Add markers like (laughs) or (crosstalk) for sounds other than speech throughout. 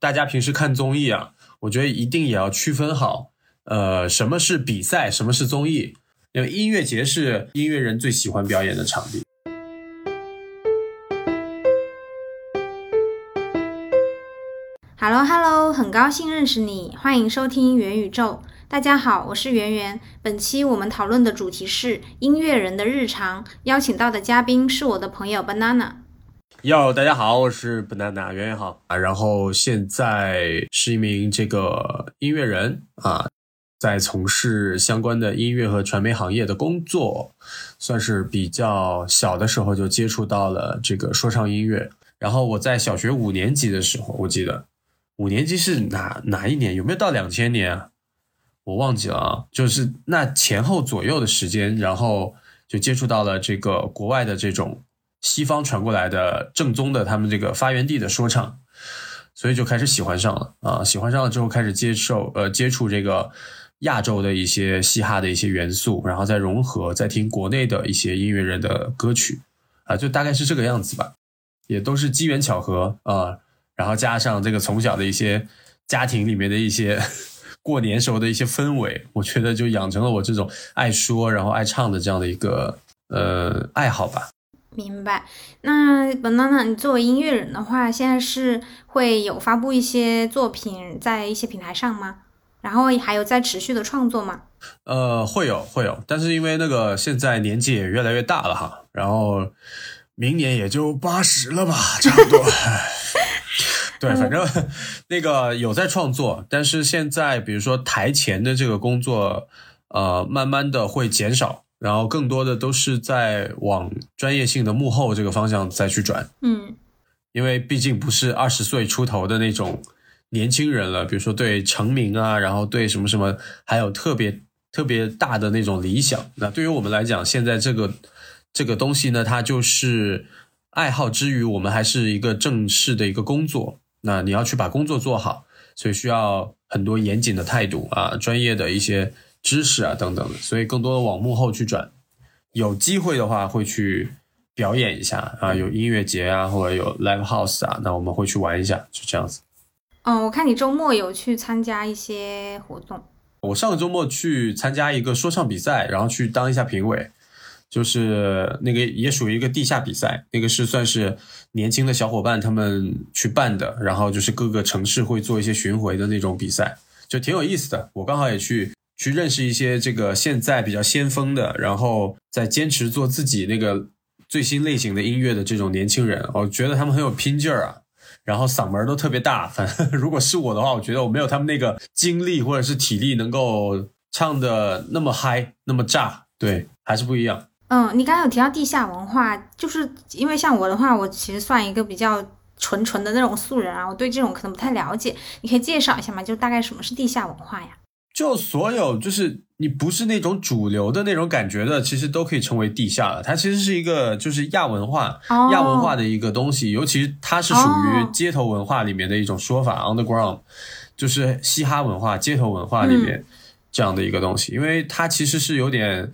大家平时看综艺啊，我觉得一定也要区分好，呃，什么是比赛，什么是综艺。因为音乐节是音乐人最喜欢表演的场地。Hello Hello，很高兴认识你，欢迎收听元宇宙。大家好，我是圆圆。本期我们讨论的主题是音乐人的日常，邀请到的嘉宾是我的朋友 Banana。哟，大家好，我是 Banana，圆圆好啊。然后现在是一名这个音乐人啊，在从事相关的音乐和传媒行业的工作，算是比较小的时候就接触到了这个说唱音乐。然后我在小学五年级的时候，我记得五年级是哪哪一年？有没有到两千年？我忘记了啊，就是那前后左右的时间，然后就接触到了这个国外的这种。西方传过来的正宗的他们这个发源地的说唱，所以就开始喜欢上了啊！喜欢上了之后，开始接受呃接触这个亚洲的一些嘻哈的一些元素，然后再融合，再听国内的一些音乐人的歌曲啊，就大概是这个样子吧。也都是机缘巧合啊，然后加上这个从小的一些家庭里面的一些 (laughs) 过年时候的一些氛围，我觉得就养成了我这种爱说然后爱唱的这样的一个呃爱好吧。明白。那 banana，你作为音乐人的话，现在是会有发布一些作品在一些平台上吗？然后还有在持续的创作吗？呃，会有会有，但是因为那个现在年纪也越来越大了哈，然后明年也就八十了吧，差不多。(laughs) 对，反正那个有在创作，但是现在比如说台前的这个工作，呃，慢慢的会减少。然后更多的都是在往专业性的幕后这个方向再去转，嗯，因为毕竟不是二十岁出头的那种年轻人了，比如说对成名啊，然后对什么什么，还有特别特别大的那种理想。那对于我们来讲，现在这个这个东西呢，它就是爱好之余，我们还是一个正式的一个工作。那你要去把工作做好，所以需要很多严谨的态度啊，专业的一些。知识啊，等等的，所以更多的往幕后去转。有机会的话，会去表演一下啊，有音乐节啊，或者有 live house 啊，那我们会去玩一下，就这样子。嗯，我看你周末有去参加一些活动。我上个周末去参加一个说唱比赛，然后去当一下评委，就是那个也属于一个地下比赛，那个是算是年轻的小伙伴他们去办的，然后就是各个城市会做一些巡回的那种比赛，就挺有意思的。我刚好也去。去认识一些这个现在比较先锋的，然后在坚持做自己那个最新类型的音乐的这种年轻人，我觉得他们很有拼劲儿啊，然后嗓门都特别大。反正 (laughs) 如果是我的话，我觉得我没有他们那个精力或者是体力能够唱的那么嗨，那么炸。对，还是不一样。嗯，你刚刚有提到地下文化，就是因为像我的话，我其实算一个比较纯纯的那种素人啊，我对这种可能不太了解。你可以介绍一下吗？就大概什么是地下文化呀？就所有就是你不是那种主流的那种感觉的，其实都可以称为地下了。它其实是一个就是亚文化、亚文化的一个东西，尤其它是属于街头文化里面的一种说法，underground，就是嘻哈文化、街头文化里面这样的一个东西。因为它其实是有点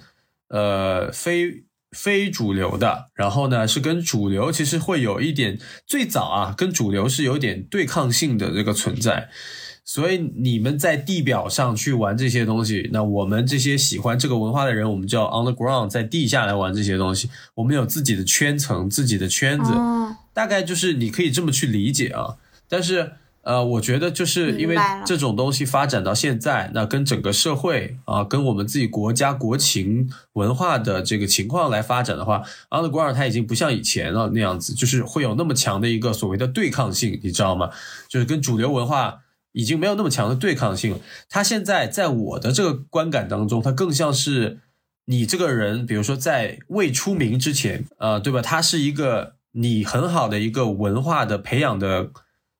呃非非主流的，然后呢是跟主流其实会有一点最早啊跟主流是有点对抗性的这个存在。所以你们在地表上去玩这些东西，那我们这些喜欢这个文化的人，我们叫 on the ground，在地下来玩这些东西。我们有自己的圈层，自己的圈子，大概就是你可以这么去理解啊。但是呃，我觉得就是因为这种东西发展到现在，那跟整个社会啊，跟我们自己国家国情文化的这个情况来发展的话，on the ground 它已经不像以前了那样子，就是会有那么强的一个所谓的对抗性，你知道吗？就是跟主流文化。已经没有那么强的对抗性了。他现在在我的这个观感当中，他更像是你这个人，比如说在未出名之前，呃，对吧？他是一个你很好的一个文化的培养的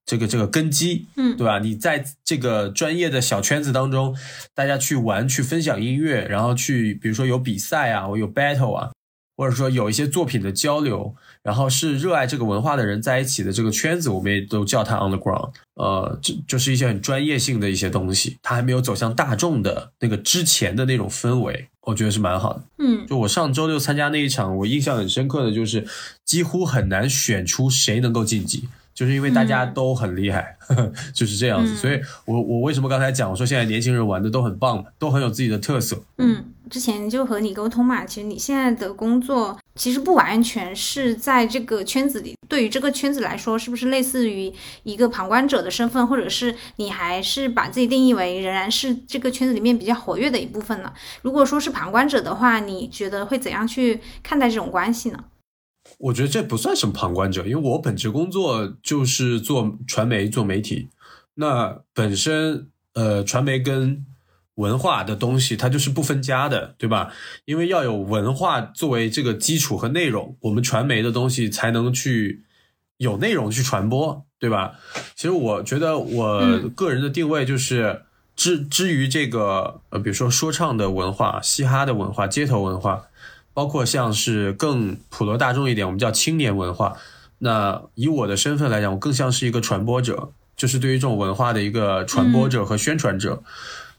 这个这个根基，嗯，对吧？你在这个专业的小圈子当中，大家去玩、去分享音乐，然后去，比如说有比赛啊，我有 battle 啊，或者说有一些作品的交流。然后是热爱这个文化的人在一起的这个圈子，我们也都叫它 on the ground。呃，就就是一些很专业性的一些东西，它还没有走向大众的那个之前的那种氛围，我觉得是蛮好的。嗯，就我上周六参加那一场，我印象很深刻的就是几乎很难选出谁能够晋级，就是因为大家都很厉害，(laughs) 就是这样子。所以我我为什么刚才讲我说现在年轻人玩的都很棒嘛，都很有自己的特色。嗯，之前就和你沟通嘛，其实你现在的工作其实不完全是在这个圈子里，对于这个圈子来说，是不是类似于一个旁观者的身份，或者是你还是把自己定义为仍然是这个圈子里面比较活跃的一部分呢？如果说是旁观者的话，你觉得会怎样去看待这种关系呢？我觉得这不算什么旁观者，因为我本职工作就是做传媒、做媒体。那本身，呃，传媒跟文化的东西，它就是不分家的，对吧？因为要有文化作为这个基础和内容，我们传媒的东西才能去有内容去传播，对吧？其实我觉得我个人的定位就是，之至于这个，呃，比如说说唱的文化、嘻哈的文化、街头文化。包括像是更普罗大众一点，我们叫青年文化。那以我的身份来讲，我更像是一个传播者，就是对于这种文化的一个传播者和宣传者，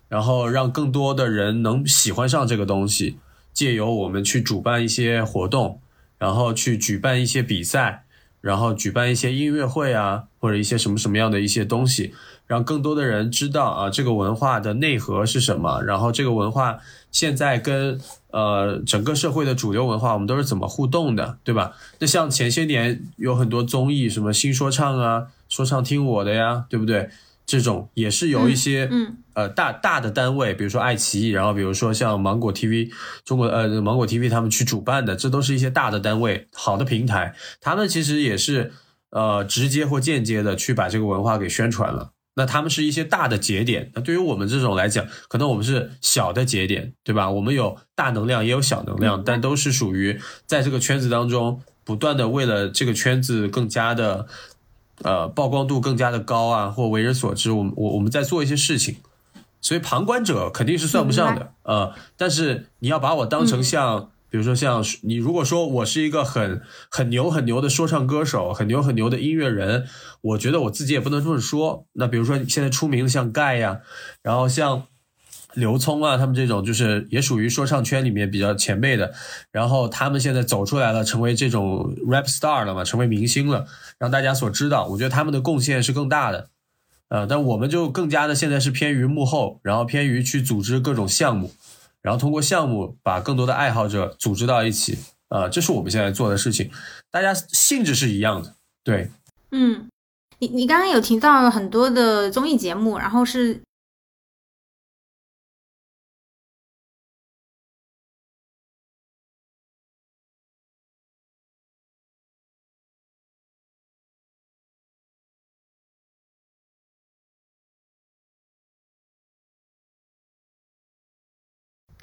然后让更多的人能喜欢上这个东西。借由我们去主办一些活动，然后去举办一些比赛，然后举办一些音乐会啊，或者一些什么什么样的一些东西，让更多的人知道啊，这个文化的内核是什么，然后这个文化现在跟。呃，整个社会的主流文化，我们都是怎么互动的，对吧？那像前些年有很多综艺，什么新说唱啊，说唱听我的呀，对不对？这种也是有一些，嗯，呃，大大的单位，比如说爱奇艺，然后比如说像芒果 TV，中国呃芒果 TV 他们去主办的，这都是一些大的单位，好的平台，他们其实也是呃直接或间接的去把这个文化给宣传了。那他们是一些大的节点，那对于我们这种来讲，可能我们是小的节点，对吧？我们有大能量，也有小能量，但都是属于在这个圈子当中不断的为了这个圈子更加的，呃，曝光度更加的高啊，或为人所知，我们我我们在做一些事情，所以旁观者肯定是算不上的，呃，但是你要把我当成像。比如说，像你如果说我是一个很很牛很牛的说唱歌手，很牛很牛的音乐人，我觉得我自己也不能这么说。那比如说现在出名的像盖呀，然后像刘聪啊，他们这种就是也属于说唱圈里面比较前辈的，然后他们现在走出来了，成为这种 rap star 了嘛，成为明星了，让大家所知道。我觉得他们的贡献是更大的，呃，但我们就更加的现在是偏于幕后，然后偏于去组织各种项目。然后通过项目把更多的爱好者组织到一起，呃，这是我们现在做的事情。大家性质是一样的，对。嗯，你你刚刚有提到很多的综艺节目，然后是。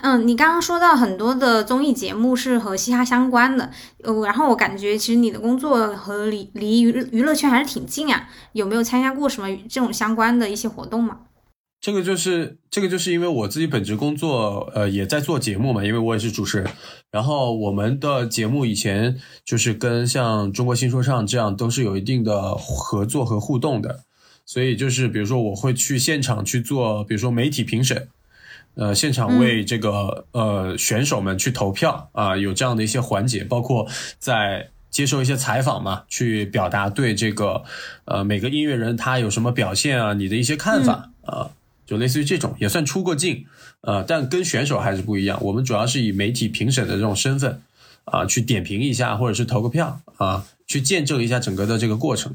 嗯，你刚刚说到很多的综艺节目是和嘻哈相关的，呃，然后我感觉其实你的工作和离离娱娱乐圈还是挺近啊，有没有参加过什么这种相关的一些活动吗？这个就是这个就是因为我自己本职工作，呃，也在做节目嘛，因为我也是主持人，然后我们的节目以前就是跟像中国新说唱这样都是有一定的合作和互动的，所以就是比如说我会去现场去做，比如说媒体评审。呃，现场为这个呃选手们去投票啊，有这样的一些环节，包括在接受一些采访嘛，去表达对这个呃每个音乐人他有什么表现啊，你的一些看法啊，就类似于这种，也算出过镜呃，但跟选手还是不一样。我们主要是以媒体评审的这种身份啊，去点评一下，或者是投个票啊，去见证一下整个的这个过程。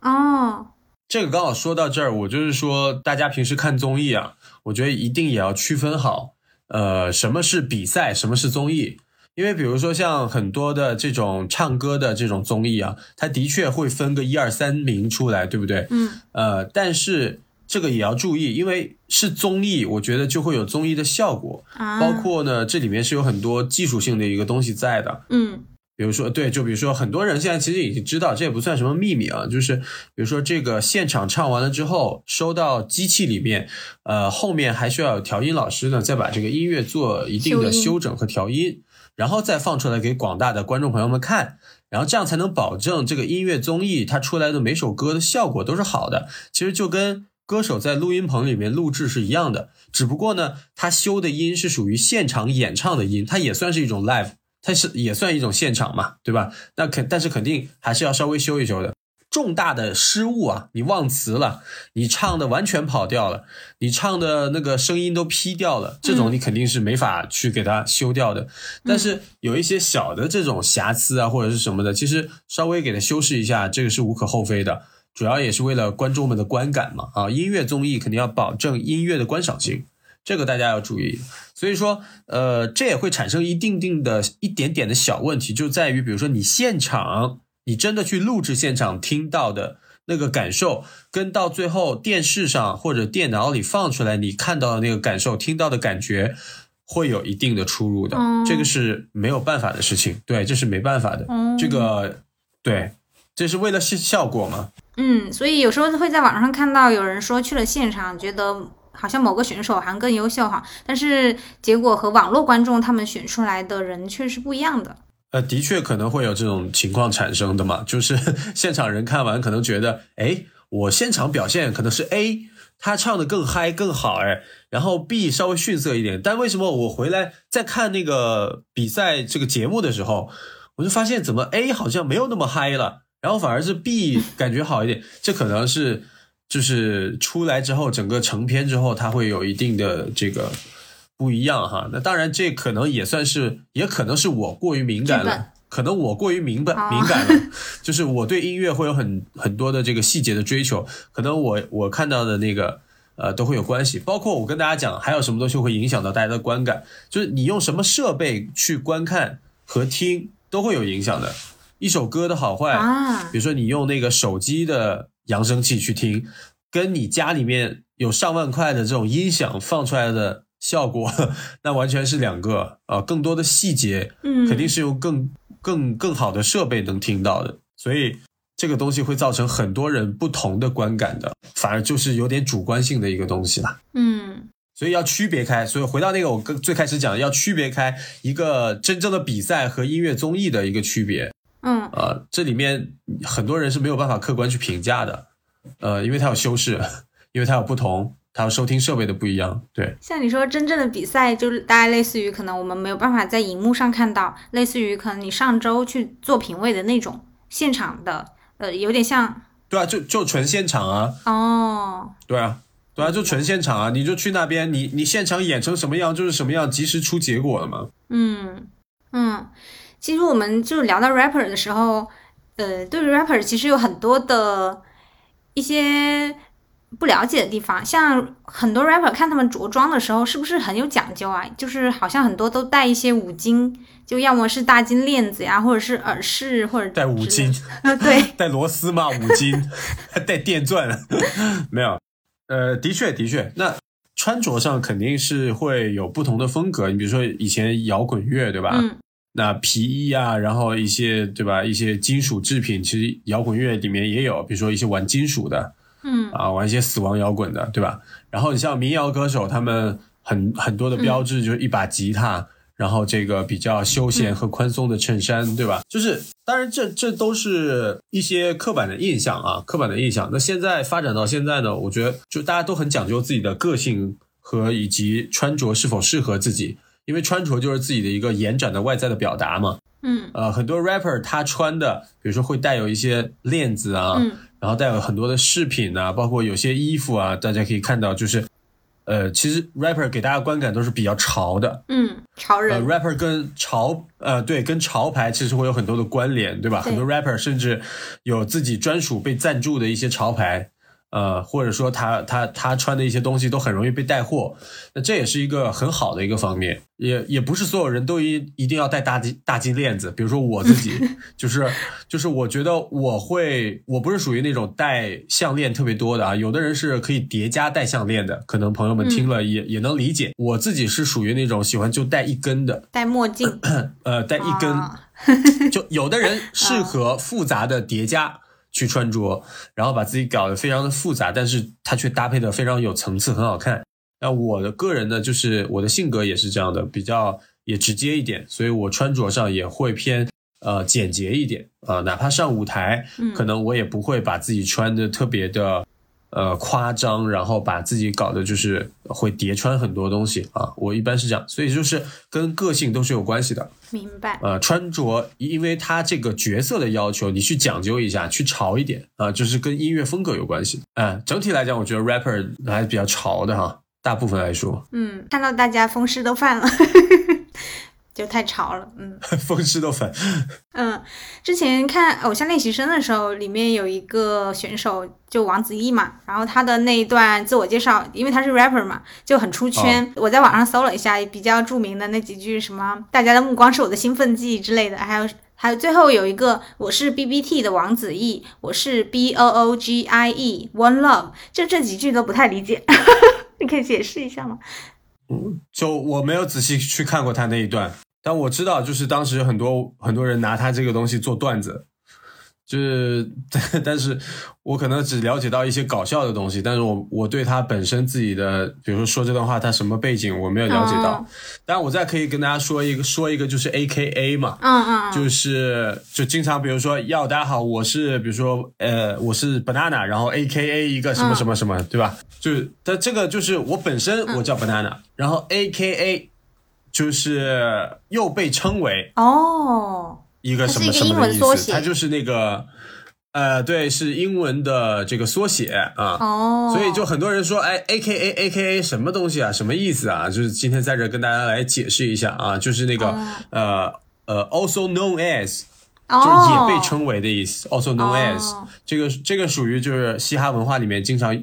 哦。这个刚好说到这儿，我就是说，大家平时看综艺啊，我觉得一定也要区分好，呃，什么是比赛，什么是综艺。因为比如说像很多的这种唱歌的这种综艺啊，它的确会分个一二三名出来，对不对？嗯。呃，但是这个也要注意，因为是综艺，我觉得就会有综艺的效果，包括呢，这里面是有很多技术性的一个东西在的。嗯。比如说，对，就比如说，很多人现在其实已经知道，这也不算什么秘密啊。就是比如说，这个现场唱完了之后，收到机器里面，呃，后面还需要有调音老师呢，再把这个音乐做一定的修整和调音，然后再放出来给广大的观众朋友们看，然后这样才能保证这个音乐综艺它出来的每首歌的效果都是好的。其实就跟歌手在录音棚里面录制是一样的，只不过呢，他修的音是属于现场演唱的音，它也算是一种 live。它是也算一种现场嘛，对吧？那肯但是肯定还是要稍微修一修的。重大的失误啊，你忘词了，你唱的完全跑调了，你唱的那个声音都劈掉了，这种你肯定是没法去给它修掉的。但是有一些小的这种瑕疵啊，或者是什么的，其实稍微给它修饰一下，这个是无可厚非的。主要也是为了观众们的观感嘛，啊，音乐综艺肯定要保证音乐的观赏性，这个大家要注意。所以说，呃，这也会产生一定定的一点点的小问题，就在于比如说你现场。你真的去录制现场听到的那个感受，跟到最后电视上或者电脑里放出来你看到的那个感受、听到的感觉，会有一定的出入的。这个是没有办法的事情，对，这是没办法的。这个对，这是为了效效果嘛。嗯，所以有时候会在网上看到有人说去了现场，觉得好像某个选手好像更优秀哈，但是结果和网络观众他们选出来的人却是不一样的。呃，的确可能会有这种情况产生的嘛，就是 (laughs) 现场人看完可能觉得，哎，我现场表现可能是 A，他唱的更嗨更好，哎，然后 B 稍微逊色一点，但为什么我回来再看那个比赛这个节目的时候，我就发现怎么 A 好像没有那么嗨了，然后反而是 B 感觉好一点，这可能是就是出来之后整个成片之后，它会有一定的这个。不一样哈，那当然这可能也算是，也可能是我过于敏感了，可能我过于敏感敏感了，(laughs) 就是我对音乐会有很很多的这个细节的追求，可能我我看到的那个呃都会有关系，包括我跟大家讲还有什么东西会影响到大家的观感，就是你用什么设备去观看和听都会有影响的，一首歌的好坏啊，比如说你用那个手机的扬声器去听，跟你家里面有上万块的这种音响放出来的。效果 (laughs) 那完全是两个啊，更多的细节，嗯，肯定是用更更更好的设备能听到的，所以这个东西会造成很多人不同的观感的，反而就是有点主观性的一个东西了，嗯，所以要区别开，所以回到那个我跟最开始讲，要区别开一个真正的比赛和音乐综艺的一个区别，嗯，呃，这里面很多人是没有办法客观去评价的，呃，因为它有修饰，因为它有不同。它收听设备的不一样，对。像你说真正的比赛，就是大概类似于可能我们没有办法在荧幕上看到，类似于可能你上周去做评委的那种现场的，呃，有点像。对啊，就就纯现场啊。哦。对啊，对啊，就纯现场啊！你就去那边，你你现场演成什么样就是什么样，及时出结果了嘛。嗯嗯，其实我们就聊到 rapper 的时候，呃，对于 rapper 其实有很多的一些。不了解的地方，像很多 rapper 看他们着装的时候，是不是很有讲究啊？就是好像很多都带一些五金，就要么是大金链子呀，或者是耳饰，或者带五金啊，对，(laughs) 带螺丝嘛？五金，(laughs) 带电钻？(laughs) 没有，呃，的确的确，那穿着上肯定是会有不同的风格。你比如说以前摇滚乐，对吧？嗯，那皮衣啊，然后一些对吧？一些金属制品，其实摇滚乐里面也有，比如说一些玩金属的。嗯啊，玩一些死亡摇滚的，对吧？然后你像民谣歌手，他们很很多的标志就是一把吉他，然后这个比较休闲和宽松的衬衫，对吧？就是当然这这都是一些刻板的印象啊，刻板的印象。那现在发展到现在呢，我觉得就大家都很讲究自己的个性和以及穿着是否适合自己，因为穿着就是自己的一个延展的外在的表达嘛。嗯，呃，很多 rapper 他穿的，比如说会带有一些链子啊。然后带有很多的饰品啊，包括有些衣服啊，大家可以看到，就是，呃，其实 rapper 给大家观感都是比较潮的，嗯，潮人。呃 rapper 跟潮，呃，对，跟潮牌其实会有很多的关联，对吧？很多 rapper 甚至有自己专属被赞助的一些潮牌。呃，或者说他他他穿的一些东西都很容易被带货，那这也是一个很好的一个方面，也也不是所有人都一一定要戴大金大金链子，比如说我自己，(laughs) 就是就是我觉得我会，我不是属于那种戴项链特别多的啊，有的人是可以叠加戴项链的，可能朋友们听了也也能理解，我自己是属于那种喜欢就戴一根的，戴墨镜，(coughs) 呃，戴一根，就有的人适合复杂的叠加。去穿着，然后把自己搞得非常的复杂，但是它却搭配的非常有层次，很好看。那我的个人呢，就是我的性格也是这样的，比较也直接一点，所以我穿着上也会偏呃简洁一点啊，哪怕上舞台，可能我也不会把自己穿的特别的呃夸张，然后把自己搞的就是会叠穿很多东西啊。我一般是这样，所以就是跟个性都是有关系的。明白。呃，穿着，因为他这个角色的要求，你去讲究一下，去潮一点啊，就是跟音乐风格有关系。嗯，整体来讲，我觉得 rapper 还是比较潮的哈，大部分来说。嗯，看到大家风湿都犯了。就太潮了，嗯，(laughs) 风湿都粉。(laughs) 嗯，之前看《偶像练习生》的时候，里面有一个选手就王子异嘛，然后他的那一段自我介绍，因为他是 rapper 嘛，就很出圈。我在网上搜了一下，比较著名的那几句什么“大家的目光是我的兴奋剂”之类的，还有还有最后有一个“我是 B B T 的王子异，我是 B O O G I E One Love”，就这几句都不太理解，(laughs) 你可以解释一下吗？就我没有仔细去看过他那一段，但我知道，就是当时很多很多人拿他这个东西做段子。就是，(laughs) 但是我可能只了解到一些搞笑的东西，但是我我对他本身自己的，比如说说这段话，他什么背景我没有了解到。但我再可以跟大家说一个，说一个就是 A K A 嘛，嗯嗯，就是就经常比如说，要大家好，我是比如说呃我是 banana，然后 A K A 一个什么什么什么，对吧？就是但这个就是我本身我叫 banana，然后 A K A 就是又被称为哦。一个什么什么的意思？它就是那个，呃，对，是英文的这个缩写啊。哦。所以就很多人说，哎，A K A A K A 什么东西啊？什么意思啊？就是今天在这跟大家来解释一下啊，就是那个呃呃，also known as，就是也被称为的意思。also known as，这个这个属于就是嘻哈文化里面经常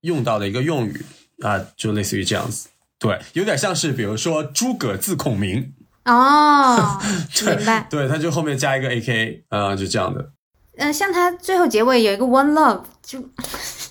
用到的一个用语啊，就类似于这样子。对，有点像是比如说诸葛字孔明。哦，(laughs) 明白。对，他就后面加一个 A K，啊，就这样的。嗯，像他最后结尾有一个 One Love，就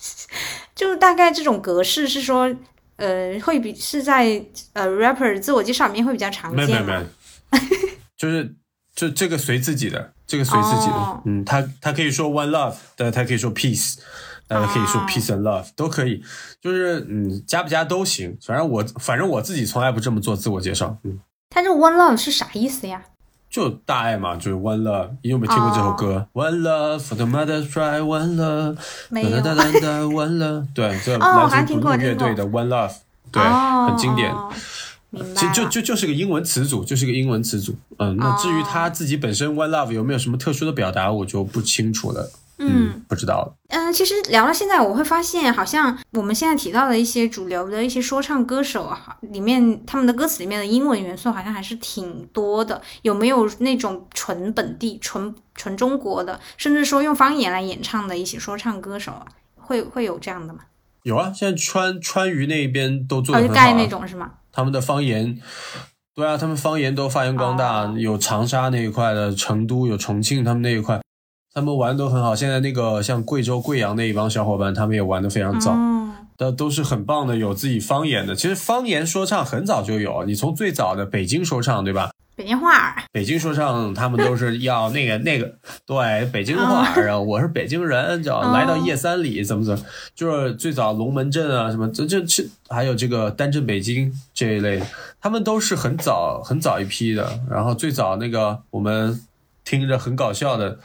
(laughs) 就大概这种格式是说，呃，会比是在呃 rapper 自我介绍里面会比较常见。没有没有，(laughs) 就是就这个随自己的，这个随自己的。嗯，他他可以说 One Love，但他可以说 Peace，大家可以说 Peace and Love 都可以，就是嗯加不加都行。反正我反正我自己从来不这么做自我介绍。嗯。他这 One Love 是啥意思呀？就大爱嘛，就是 One Love。你有没有听过这首歌？One Love for the mother cry One Love。没有。One Love。对，这来自古乐队的 One Love，对，很经典。其实就就就是个英文词组，就是个英文词组。嗯，那至于他自己本身 One Love 有没有什么特殊的表达，我就不清楚了。嗯，不知道。嗯，其实聊到现在，我会发现，好像我们现在提到的一些主流的一些说唱歌手啊，里面他们的歌词里面的英文元素好像还是挺多的。有没有那种纯本地、纯纯中国的，甚至说用方言来演唱的一些说唱歌手啊？会会有这样的吗？有啊，现在川川渝那边都做的很好。盖那种是吗？他们的方言，对啊，他们方言都发扬光大。有长沙那一块的，成都有重庆，他们那一块。他们玩都很好，现在那个像贵州贵阳那一帮小伙伴，他们也玩的非常早，都都是很棒的，有自己方言的。其实方言说唱很早就有，你从最早的北京说唱，对吧？北京话，北京说唱，他们都是要那个 (laughs) 那个，对，北京话啊，我是北京人，叫来到叶三里，怎么怎么，就是最早龙门阵啊，什么这这这，还有这个单镇北京这一类，他们都是很早很早一批的。然后最早那个我们听着很搞笑的。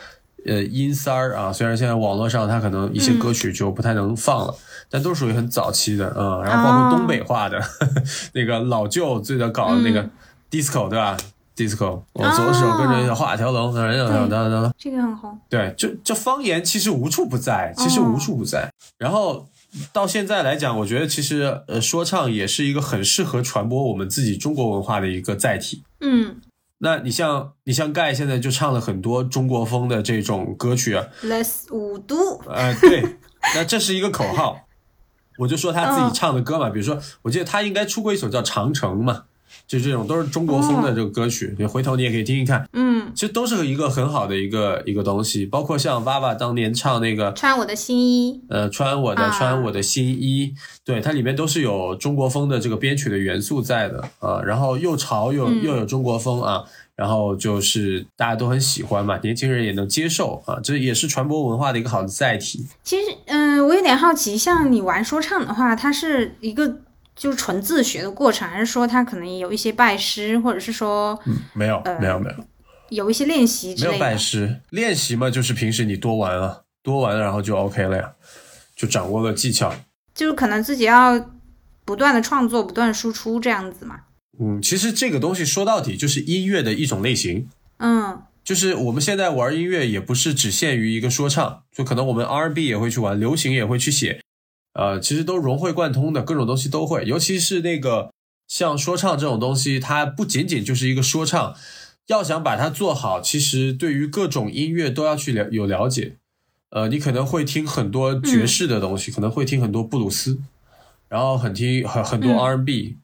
呃，音三儿啊，虽然现在网络上它可能一些歌曲就不太能放了，但都属于很早期的嗯，然后包括东北话的 (laughs) 那个老舅最早搞的那个 disco 对吧？disco，我左手跟着画条龙，等等等，这个很红。对，就这方言其实无处不在，其实无处不在。然后到现在来讲，我觉得其实呃，说唱也是一个很适合传播我们自己中国文化的一个载体。嗯。那你像你像盖现在就唱了很多中国风的这种歌曲啊，less 五度，呃，对，那这是一个口号，我就说他自己唱的歌嘛，比如说，我记得他应该出过一首叫《长城》嘛。就这种都是中国风的这个歌曲，你回头你也可以听一看，嗯，其实都是一个很好的一个一个东西，包括像娃娃当年唱那个穿我的新衣，呃，穿我的穿我的新衣，对，它里面都是有中国风的这个编曲的元素在的啊，然后又潮又又有中国风啊，然后就是大家都很喜欢嘛，年轻人也能接受啊，这也是传播文化的一个好的载体。其实，嗯，我有点好奇，像你玩说唱的话，它是一个。就是纯自学的过程，还是说它可能有一些拜师，或者是说，嗯，没有，没有，没有，有一些练习之类的。没有拜师，练习嘛，就是平时你多玩啊，多玩，然后就 OK 了呀。就掌握了技巧。就是可能自己要不断的创作，不断输出这样子嘛。嗯，其实这个东西说到底就是音乐的一种类型。嗯，就是我们现在玩音乐也不是只限于一个说唱，就可能我们 R&B 也会去玩，流行也会去写，呃，其实都融会贯通的，各种东西都会。尤其是那个像说唱这种东西，它不仅仅就是一个说唱，要想把它做好，其实对于各种音乐都要去了有了解。呃，你可能会听很多爵士的东西，可能会听很多布鲁斯，然后很听很很多 R&B，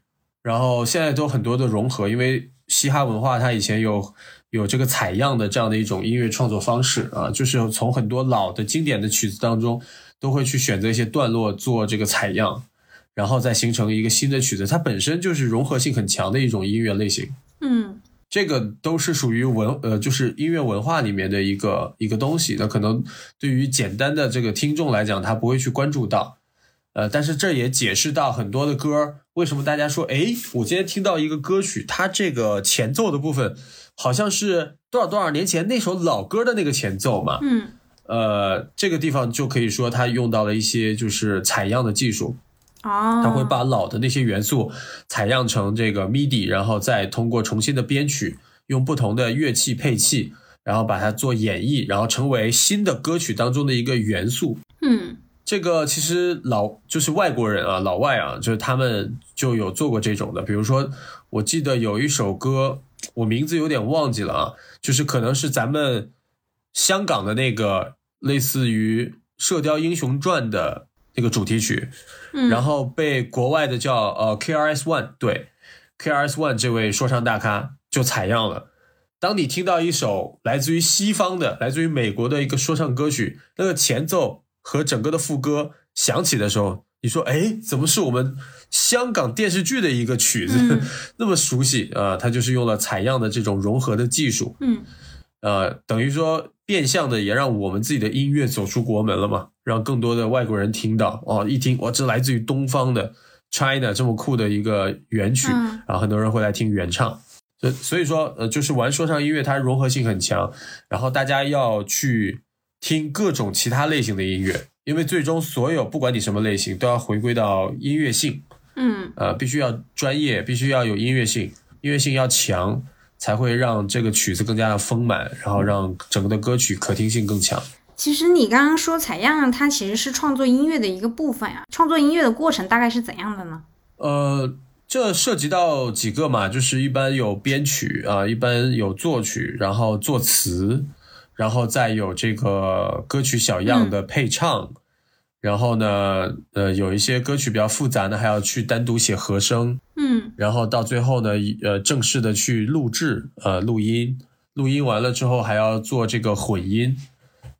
然后现在都很多的融合，因为嘻哈文化它以前有有这个采样的这样的一种音乐创作方式啊，就是从很多老的经典的曲子当中，都会去选择一些段落做这个采样，然后再形成一个新的曲子，它本身就是融合性很强的一种音乐类型。嗯。这个都是属于文呃，就是音乐文化里面的一个一个东西。那可能对于简单的这个听众来讲，他不会去关注到。呃，但是这也解释到很多的歌为什么大家说，哎，我今天听到一个歌曲，它这个前奏的部分好像是多少多少年前那首老歌的那个前奏嘛。嗯。呃，这个地方就可以说它用到了一些就是采样的技术。哦，他会把老的那些元素采样成这个 MIDI，然后再通过重新的编曲，用不同的乐器配器，然后把它做演绎，然后成为新的歌曲当中的一个元素。嗯，这个其实老就是外国人啊，老外啊，就是他们就有做过这种的。比如说，我记得有一首歌，我名字有点忘记了啊，就是可能是咱们香港的那个类似于《射雕英雄传》的。那个主题曲，然后被国外的叫呃 K R S One 对 K R S One 这位说唱大咖就采样了。当你听到一首来自于西方的、来自于美国的一个说唱歌曲，那个前奏和整个的副歌响起的时候，你说哎，怎么是我们香港电视剧的一个曲子，(laughs) 那么熟悉啊？它就是用了采样的这种融合的技术，嗯，呃，等于说。变相的也让我们自己的音乐走出国门了嘛，让更多的外国人听到哦，一听哇，这来自于东方的 China 这么酷的一个原曲，然后很多人会来听原唱，所所以说呃，就是玩说唱音乐它融合性很强，然后大家要去听各种其他类型的音乐，因为最终所有不管你什么类型都要回归到音乐性，嗯，呃，必须要专业，必须要有音乐性，音乐性要强。才会让这个曲子更加的丰满，然后让整个的歌曲可听性更强。其实你刚刚说采样，它其实是创作音乐的一个部分呀。创作音乐的过程大概是怎样的呢？呃，这涉及到几个嘛，就是一般有编曲啊，一般有作曲，然后作词，然后再有这个歌曲小样的配唱。然后呢，呃，有一些歌曲比较复杂的，还要去单独写和声，嗯，然后到最后呢，呃，正式的去录制，呃，录音，录音完了之后还要做这个混音，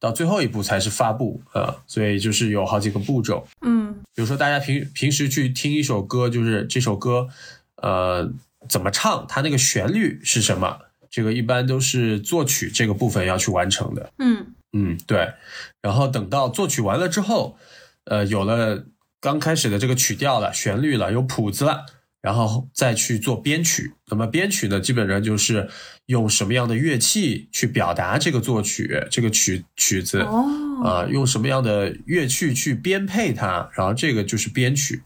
到最后一步才是发布，呃，所以就是有好几个步骤，嗯，比如说大家平平时去听一首歌，就是这首歌，呃，怎么唱，它那个旋律是什么，这个一般都是作曲这个部分要去完成的，嗯。嗯，对，然后等到作曲完了之后。呃，有了刚开始的这个曲调了，旋律了，有谱子了，然后再去做编曲。那么编曲呢，基本上就是用什么样的乐器去表达这个作曲，这个曲曲子啊，用什么样的乐器去编配它，然后这个就是编曲。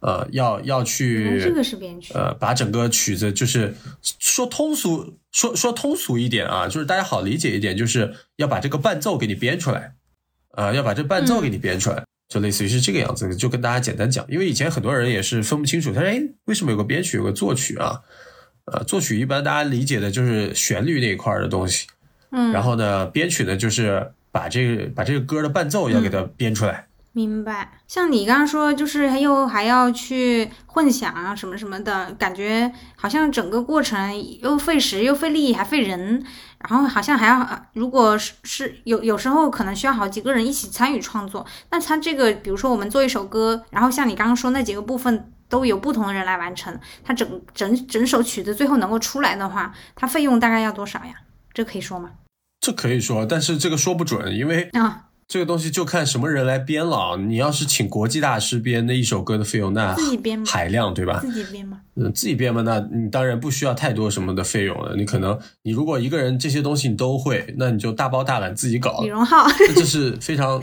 呃，要要去这个是编曲，呃，把整个曲子就是说通俗，说说通俗一点啊，就是大家好理解一点，就是要把这个伴奏给你编出来，啊，要把这伴奏给你编出来。就类似于是这个样子，就跟大家简单讲，因为以前很多人也是分不清楚，他说：“哎，为什么有个编曲，有个作曲啊？”呃，作曲一般大家理解的就是旋律那一块的东西，嗯，然后呢，编曲呢就是把这个把这个歌的伴奏要给它编出来。明白，像你刚刚说，就是还有还要去混响啊，什么什么的，感觉好像整个过程又费时又费力还费人，然后好像还要，如果是是有有时候可能需要好几个人一起参与创作，那他这个比如说我们做一首歌，然后像你刚刚说那几个部分都有不同的人来完成，它整整整首曲子最后能够出来的话，它费用大概要多少呀？这可以说吗？这可以说，但是这个说不准，因为啊。这个东西就看什么人来编了。你要是请国际大师编那一首歌的费用，那自己编海量对吧？自己编吗？嗯，自己编嘛，那你当然不需要太多什么的费用了。你可能你如果一个人这些东西你都会，那你就大包大揽自己搞。李荣浩，这是非常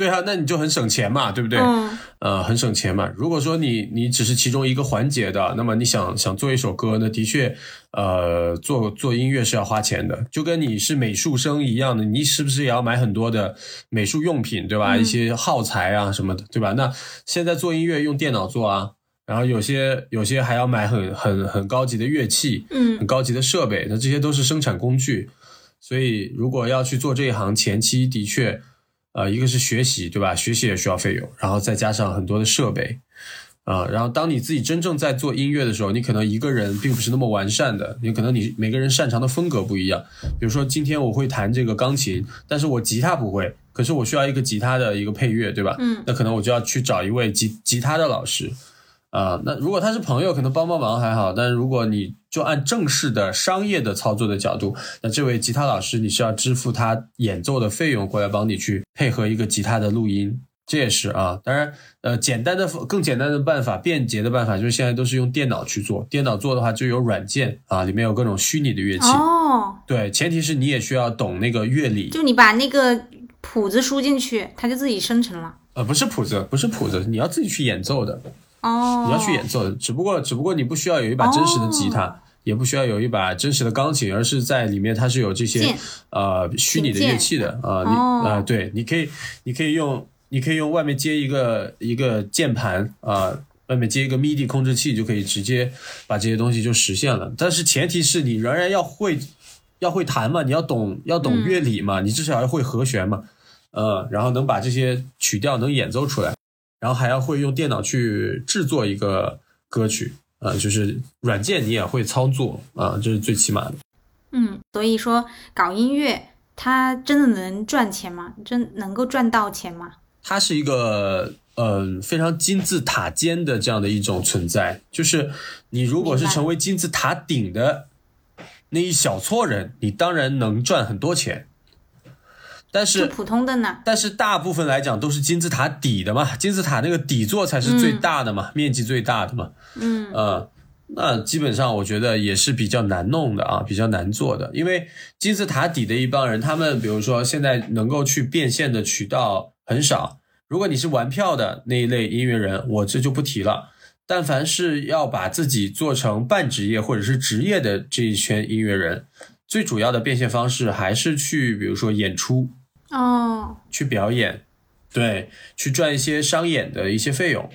对啊，那你就很省钱嘛，对不对？嗯呃，很省钱嘛。如果说你你只是其中一个环节的，那么你想想做一首歌，那的确，呃，做做音乐是要花钱的，就跟你是美术生一样的，你是不是也要买很多的美术用品，对吧？嗯一些耗材啊什么的，对吧？那现在做音乐用电脑做啊，然后有些有些还要买很很很高级的乐器，嗯很嗯高级的设备，那这些都是生产工具。所以，如果要去做这一行，前期的确，呃，一个是学习，对吧？学习也需要费用，然后再加上很多的设备，啊、然后当你自己真正在做音乐的时候，你可能一个人并不是那么完善的，你可能你每个人擅长的风格不一样。比如说，今天我会弹这个钢琴，但是我吉他不会，可是我需要一个吉他的一个配乐，对吧？嗯那可能我就要去找一位吉吉他的老师。啊、那如果他是朋友，可能帮帮忙还好，但是如果你就按正式的商业的操作的角度，那这位吉他老师你是要支付他演奏的费用，过来帮你去配合一个吉他的录音，这也是啊。当然，呃，简单的更简单的办法，便捷的办法就是现在都是用电脑去做，电脑做的话就有软件啊，里面有各种虚拟的乐器。哦，对，前提是你也需要懂那个乐理，就你把那个谱子输进去，它就自己生成了。呃，不是谱子，不是谱子，你要自己去演奏的。哦，你要去演奏的，只不过只不过你不需要有一把真实的吉他，哦也不需要有一把真实的钢琴，而是在里面它是有这些键。呃虚拟的乐器的啊、你哦啊、对，你可以你可以用你可以用外面接一个一个键盘啊、外面接一个 MIDI 控制器就可以直接把这些东西就实现了，但是前提是你仍然要会要会弹嘛，你要懂要懂嗯。乐理嘛，你至少要会和弦嘛，呃，然后能把这些曲调能演奏出来。然后还要会用电脑去制作一个歌曲，啊，就是软件你也会操作啊，这是最起码的。嗯，所以说搞音乐，它真的能赚钱吗？真能够赚到钱吗？它是一个呃非常金字塔尖的这样的一种存在，就是你如果是成为金字塔顶的那一小撮人，你当然能赚很多钱，但是普通的呢？但是大部分来讲都是金字塔底的嘛，金字塔那个底座才是最大的嘛，面积最大的嘛。嗯呃，那基本上我觉得也是比较难弄的啊，比较难做的，因为金字塔底的一帮人，他们比如说现在能够去变现的渠道很少。如果你是玩票的那一类音乐人，我这就不提了。但凡是要把自己做成半职业或者是职业的这一圈音乐人，最主要的变现方式还是去，比如说演出，哦，去表演，对，去赚一些商演的一些费用。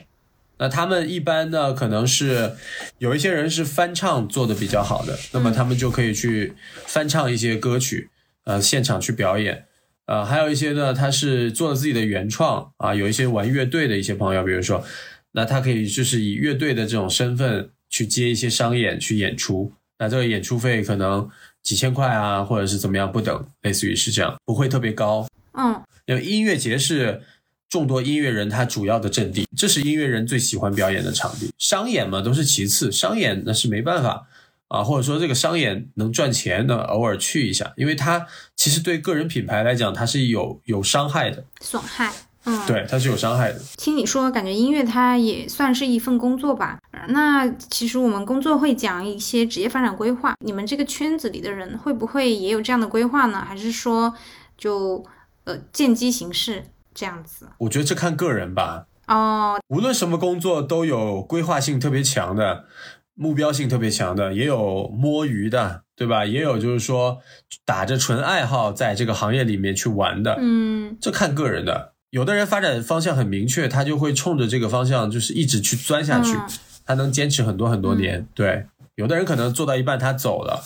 那他们一般呢，可能是有一些人是翻唱做的比较好的，那么他们就可以去翻唱一些歌曲，呃，现场去表演。呃，还有一些呢，他是做了自己的原创啊，有一些玩乐队的一些朋友，比如说，那他可以就是以乐队的这种身份去接一些商演去演出，那这个演出费可能几千块啊，或者是怎么样不等，类似于是这样，不会特别高。嗯因为音乐节是众多音乐人他主要的阵地，这是音乐人最喜欢表演的场地。商演嘛都是其次，商演那是没办法啊，或者说这个商演能赚钱，的偶尔去一下，因为它其实对个人品牌来讲，它是有有伤害的，损害。嗯，，对，它是有伤害的。听你说，感觉音乐它也算是一份工作吧。那其实我们工作会讲一些职业发展规划，你们这个圈子里的人会不会也有这样的规划呢？还是说就呃见机行事这样子？我觉得这看个人吧，哦，无论什么工作都有规划性特别强的，目标性特别强的，也有摸鱼的，对吧？也有就是说打着纯爱好在这个行业里面去玩的，嗯这看个人的。有的人发展方向很明确，他就会冲着这个方向就是一直去钻下去，嗯他能坚持很多很多年。对，有的人可能做到一半他走了，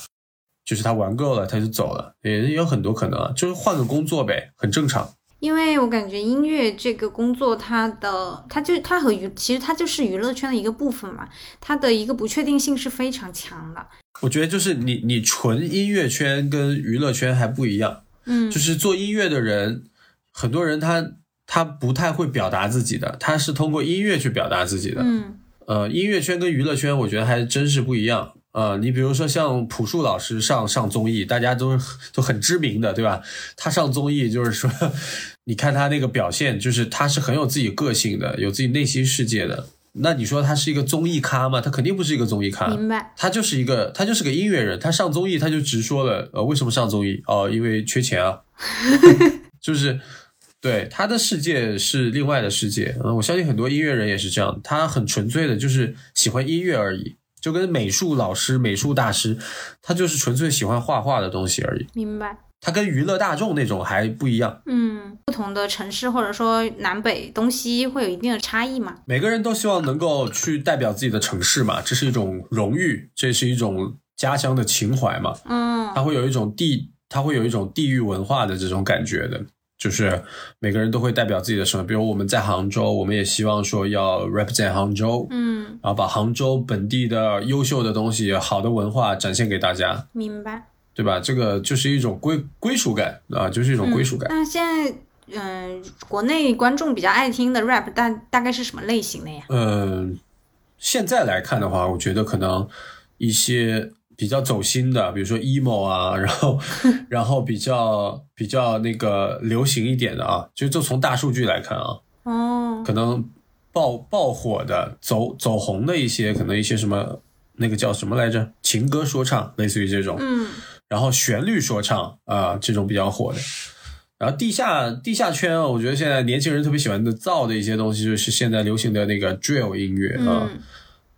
就是他玩够了他就走了，也有很多可能啊，就是换个工作呗，很正常。因为我感觉音乐这个工作，它的它就它和娱，其实它就是娱乐圈的一个部分嘛，它的一个不确定性是非常强的。我觉得就是你你纯音乐圈跟娱乐圈还不一样。嗯，就是做音乐的人，很多人他他不太会表达自己的，他是通过音乐去表达自己的。嗯呃，音乐圈跟娱乐圈，我觉得还真是不一样。呃，你比如说像朴树老师上上综艺，大家都是都很知名的，对吧？他上综艺就是说，(laughs) 你看他那个表现，就是他是很有自己个性的，有自己内心世界的。那你说他是一个综艺咖吗？他肯定不是一个综艺咖。明白。他就是一个，他就是个音乐人。他上综艺，他就直说了，呃，为什么上综艺？哦，因为缺钱啊，(laughs) (laughs) 就是对他的世界是另外的世界。嗯，我相信很多音乐人也是这样，他很纯粹的，就是喜欢音乐而已，就跟美术老师、美术大师，他就是纯粹喜欢画画的东西而已。明白。他跟娱乐大众那种还不一样。嗯，不同的城市或者说南北东西会有一定的差异嘛？每个人都希望能够去代表自己的城市嘛，这是一种荣誉，这是一种家乡的情怀嘛。嗯，他会有一种地，他会有一种地域文化的这种感觉的。就是每个人都会代表自己的省，比如我们在杭州，我们也希望说要 represent 杭州，嗯，然后把杭州本地的优秀的东西、好的文化展现给大家，明白，对吧？这个就是一种归归属感啊，就是一种归属感。那现在，嗯，国内观众比较爱听的 rap 大大概是什么类型的呀？嗯，现在来看的话，我觉得可能一些。比较走心的，比如说 emo 啊，然后，(laughs) 然后比较比较那个流行一点的啊，就就从大数据来看啊，哦，可能爆爆火的、走走红的一些，可能一些什么那个叫什么来着，情歌说唱，类似于这种，嗯，然后旋律说唱啊，这种比较火的，然后地下地下圈啊，我觉得现在年轻人特别喜欢的造的一些东西，就是现在流行的那个 drill 音乐啊。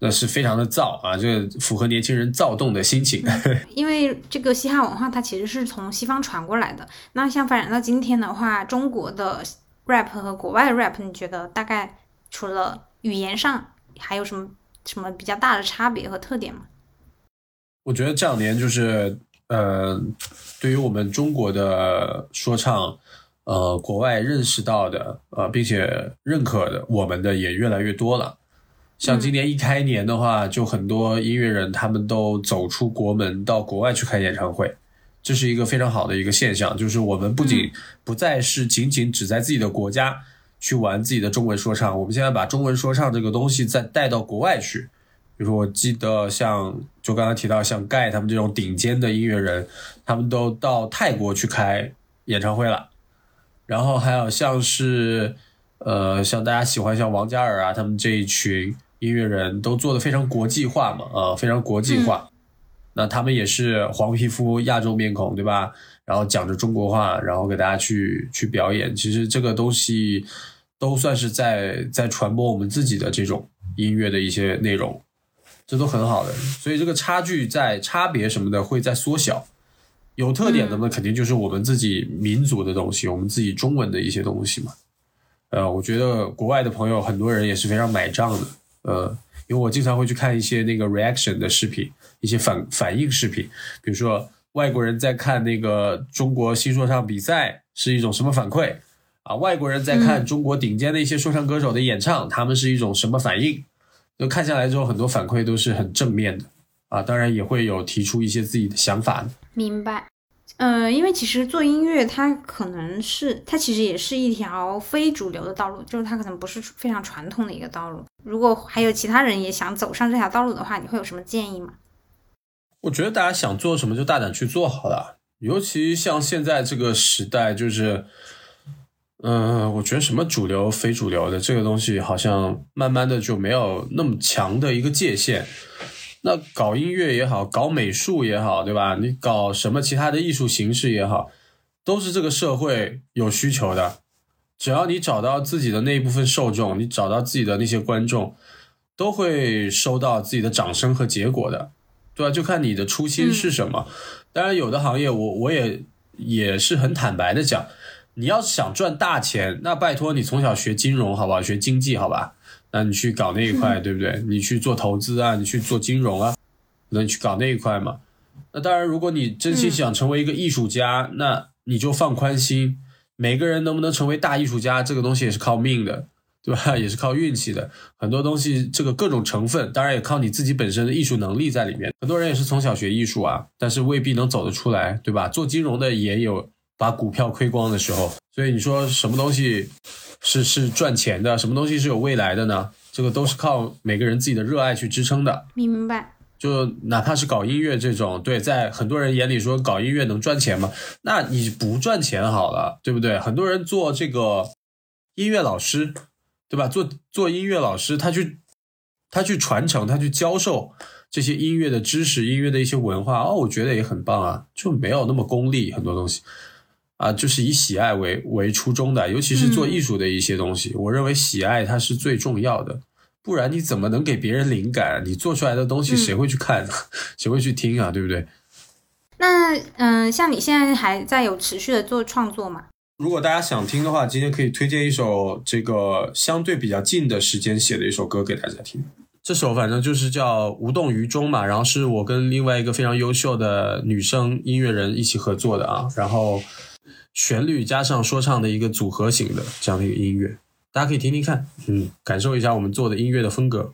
那是非常的躁啊，这个符合年轻人躁动的心情。(laughs) 因为这个嘻哈文化它其实是从西方传过来的。那像发展到今天的话，中国的 rap 和国外的 rap，你觉得大概除了语言上还有什么什么比较大的差别和特点吗？我觉得这两年就是，呃，对于我们中国的说唱，呃，国外认识到的，呃，并且认可的，我们的也越来越多了。像今年一开年的话，就很多音乐人他们都走出国门，到国外去开演唱会，这是一个非常好的一个现象。就是我们不仅不再是仅仅只在自己的国家去玩自己的中文说唱，我们现在把中文说唱这个东西再带到国外去。比如说，我记得像就刚刚提到像盖他们这种顶尖的音乐人，他们都到泰国去开演唱会了。然后还有像是呃，像大家喜欢像王嘉尔啊，他们这一群。音乐人都做的非常国际化嘛，啊，非常国际化。那他们也是黄皮肤亚洲面孔，对吧？然后讲着中国话，然后给大家去去表演。其实这个东西都算是在在传播我们自己的这种音乐的一些内容，这都很好的。所以这个差距在差别什么的会在缩小。有特点的呢，肯定就是我们自己民族的东西，我们自己中文的一些东西嘛。呃，我觉得国外的朋友很多人也是非常买账的。呃，因为我经常会去看一些那个 reaction 的视频，一些反反应视频，比如说外国人在看那个中国新说唱比赛是一种什么反馈啊？外国人在看中国顶尖的一些说唱歌手的演唱，他们是一种什么反应？就看下来之后，很多反馈都是很正面的啊，当然也会有提出一些自己的想法的。明白。呃，因为其实做音乐，它可能是它其实也是一条非主流的道路，就是它可能不是非常传统的一个道路。如果还有其他人也想走上这条道路的话，你会有什么建议吗？我觉得大家想做什么就大胆去做好了，尤其像现在这个时代，就是，嗯，我觉得什么主流、非主流的这个东西，好像慢慢的就没有那么强的一个界限。那搞音乐也好，搞美术也好，对吧？你搞什么其他的艺术形式也好，都是这个社会有需求的。只要你找到自己的那一部分受众，你找到自己的那些观众，都会收到自己的掌声和结果的，对吧？就看你的初心是什么。当然，有的行业我我也也是很坦白的讲，你要是想赚大钱，那拜托你从小学金融好不好？学经济好吧？那你去搞那一块，对不对？你去做投资啊，你去做金融啊，那你去搞那一块嘛。那当然，如果你真心想成为一个艺术家，那你就放宽心。每个人能不能成为大艺术家，这个东西也是靠命的，对吧？(laughs) 也是靠运气的。很多东西，这个各种成分，当然也靠你自己本身的艺术能力在里面。很多人也是从小学艺术啊，但是未必能走得出来，对吧？做金融的也有把股票亏光的时候。所以你说什么东西？是是赚钱的，什么东西是有未来的呢？这个都是靠每个人自己的热爱去支撑的。明白。就哪怕是搞音乐这种，对，在很多人眼里说搞音乐能赚钱吗？那你不赚钱好了，对不对？很多人做这个音乐老师，对吧？做做音乐老师，他去他去传承，他去教授这些音乐的知识、音乐的一些文化，哦，我觉得也很棒啊，就没有那么功利，很多东西。啊，就是以喜爱为为初衷的，尤其是做艺术的一些东西，我认为喜爱它是最重要的，不然你怎么能给别人灵感？你做出来的东西谁会去看？(laughs) 谁会去听啊？对不对？那嗯，像你现在还在有持续的做创作吗？如果大家想听的话，今天可以推荐一首这个相对比较近的时间写的一首歌给大家听。这首反正就是叫《无动于衷》嘛，然后是我跟另外一个非常优秀的女生音乐人一起合作的啊，然后。旋律加上说唱的一个组合型的这样的一个音乐，大家可以听听看，嗯，感受一下我们做的音乐的风格。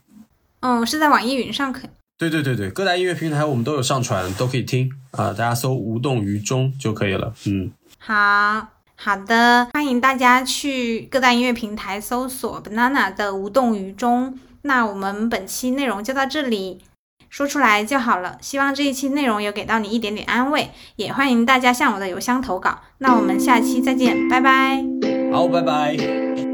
哦，是在网易云上可以？对对对对，各大音乐平台我们都有上传，都可以听啊，大家搜“无动于衷”就可以了。嗯，好好的，欢迎大家去各大音乐平台搜索 “banana” 的“无动于衷”。那我们本期内容就到这里。说出来就好了。希望这一期内容有给到你一点点安慰，也欢迎大家向我的邮箱投稿。那我们下期再见，拜拜。好，拜拜。